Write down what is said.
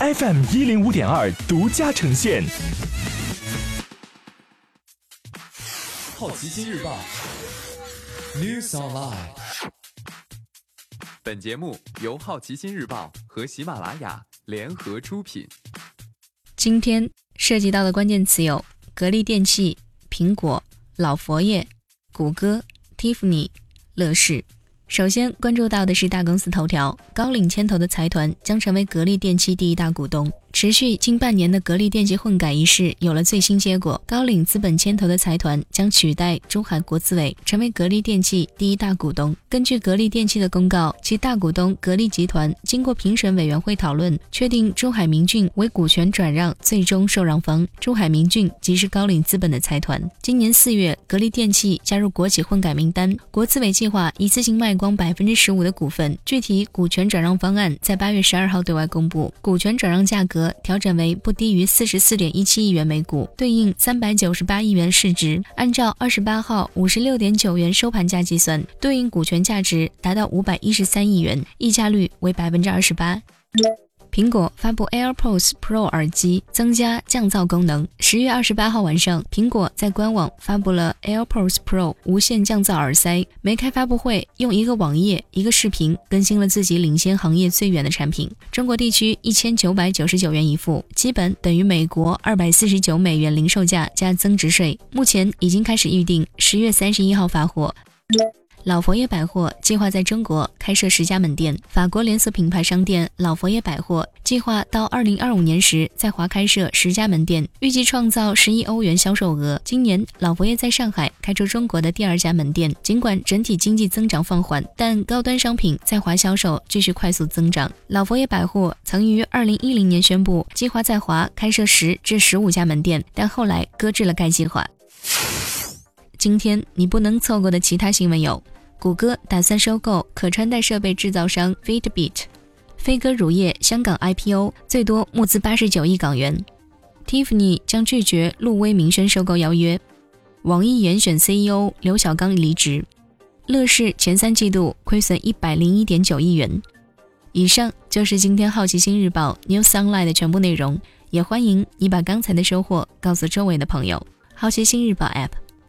FM 一零五点二独家呈现。好奇心日报，News Online。本节目由好奇心日报和喜马拉雅联合出品。今天涉及到的关键词有：格力电器、苹果、老佛爷、谷歌、Tiffany、乐视。首先关注到的是大公司头条，高瓴牵头的财团将成为格力电器第一大股东。持续近半年的格力电器混改一事有了最新结果，高瓴资本牵头的财团将取代中海国资委成为格力电器第一大股东。根据格力电器的公告，其大股东格力集团经过评审委员会讨论，确定中海明骏为股权转让最终受让方。中海明骏即是高瓴资本的财团。今年四月，格力电器加入国企混改名单，国资委计划一次性卖光百分之十五的股份。具体股权转让方案在八月十二号对外公布，股权转让价格。调整为不低于四十四点一七亿元每股，对应三百九十八亿元市值。按照二十八号五十六点九元收盘价计算，对应股权价值达到五百一十三亿元，溢价率为百分之二十八。苹果发布 AirPods Pro 耳机，增加降噪功能。十月二十八号晚上，苹果在官网发布了 AirPods Pro 无线降噪耳塞。没开发布会，用一个网页、一个视频更新了自己领先行业最远的产品。中国地区一千九百九十九元一副，基本等于美国二百四十九美元零售价加增值税。目前已经开始预定，十月三十一号发货。老佛爷百货计划在中国开设十家门店。法国连锁品牌商店老佛爷百货计划到二零二五年时在华开设十家门店，预计创造十亿欧元销售额。今年，老佛爷在上海开出中国的第二家门店。尽管整体经济增长放缓，但高端商品在华销售继续快速增长。老佛爷百货曾于二零一零年宣布计划在华开设十至十五家门店，但后来搁置了该计划。今天你不能错过的其他新闻有：谷歌打算收购可穿戴设备制造商 Fitbit；飞歌乳业香港 IPO 最多募资八十九亿港元；Tiffany 将拒绝路威明轩收购邀约；网易严选 CEO 刘小刚离职；乐视前三季度亏损一百零一点九亿元。以上就是今天好奇心日报 New Sunlight 的全部内容，也欢迎你把刚才的收获告诉周围的朋友。好奇心日报 App。